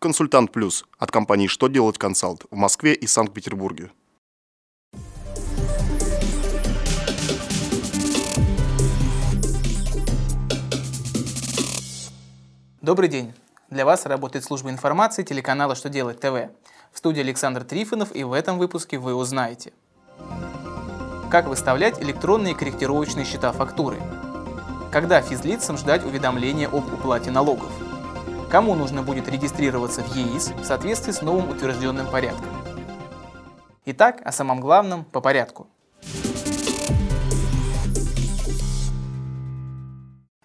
Консультант Плюс от компании «Что делать консалт» в Москве и Санкт-Петербурге. Добрый день! Для вас работает служба информации телеканала «Что делать ТВ». В студии Александр Трифонов и в этом выпуске вы узнаете Как выставлять электронные корректировочные счета фактуры – когда физлицам ждать уведомления об уплате налогов? Кому нужно будет регистрироваться в ЕИС в соответствии с новым утвержденным порядком? Итак, о самом главном по порядку –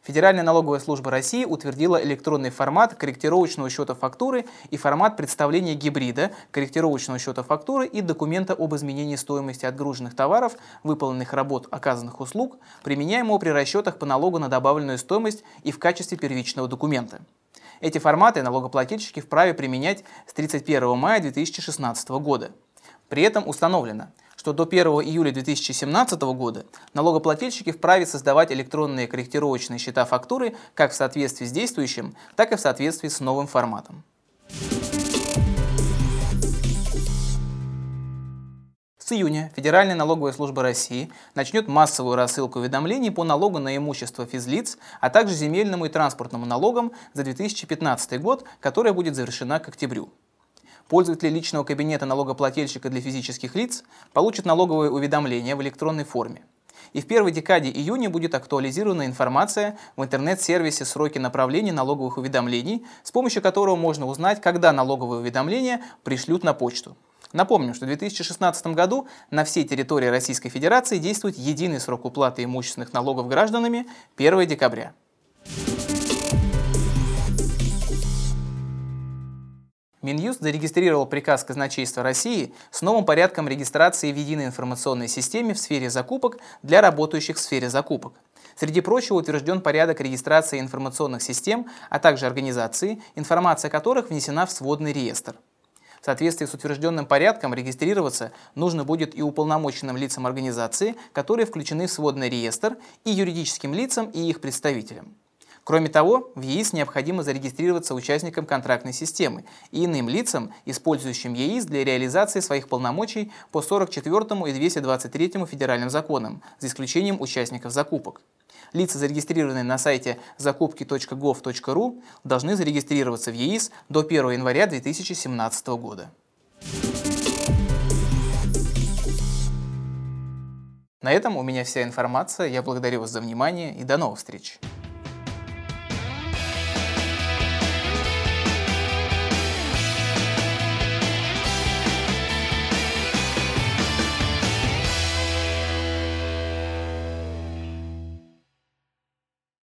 Федеральная налоговая служба России утвердила электронный формат корректировочного счета фактуры и формат представления гибрида корректировочного счета фактуры и документа об изменении стоимости отгруженных товаров, выполненных работ, оказанных услуг, применяемого при расчетах по налогу на добавленную стоимость и в качестве первичного документа. Эти форматы налогоплательщики вправе применять с 31 мая 2016 года. При этом установлено – что до 1 июля 2017 года налогоплательщики вправе создавать электронные корректировочные счета фактуры как в соответствии с действующим, так и в соответствии с новым форматом. Июня Федеральная налоговая служба России начнет массовую рассылку уведомлений по налогу на имущество физлиц, а также земельному и транспортному налогам за 2015 год, которая будет завершена к октябрю. Пользователи личного кабинета налогоплательщика для физических лиц получат налоговые уведомления в электронной форме. И в первой декаде июня будет актуализирована информация в интернет-сервисе «Сроки направления налоговых уведомлений», с помощью которого можно узнать, когда налоговые уведомления пришлют на почту. Напомним, что в 2016 году на всей территории Российской Федерации действует единый срок уплаты имущественных налогов гражданами 1 декабря. Минюст зарегистрировал приказ казначейства России с новым порядком регистрации в единой информационной системе в сфере закупок для работающих в сфере закупок. Среди прочего утвержден порядок регистрации информационных систем, а также организации, информация которых внесена в сводный реестр. В соответствии с утвержденным порядком регистрироваться нужно будет и уполномоченным лицам организации, которые включены в сводный реестр, и юридическим лицам и их представителям. Кроме того, в ЕИС необходимо зарегистрироваться участником контрактной системы и иным лицам, использующим ЕИС для реализации своих полномочий по 44 и 223 федеральным законам, за исключением участников закупок. Лица, зарегистрированные на сайте закупки.gov.ru, должны зарегистрироваться в ЕИС до 1 января 2017 года. На этом у меня вся информация. Я благодарю вас за внимание и до новых встреч.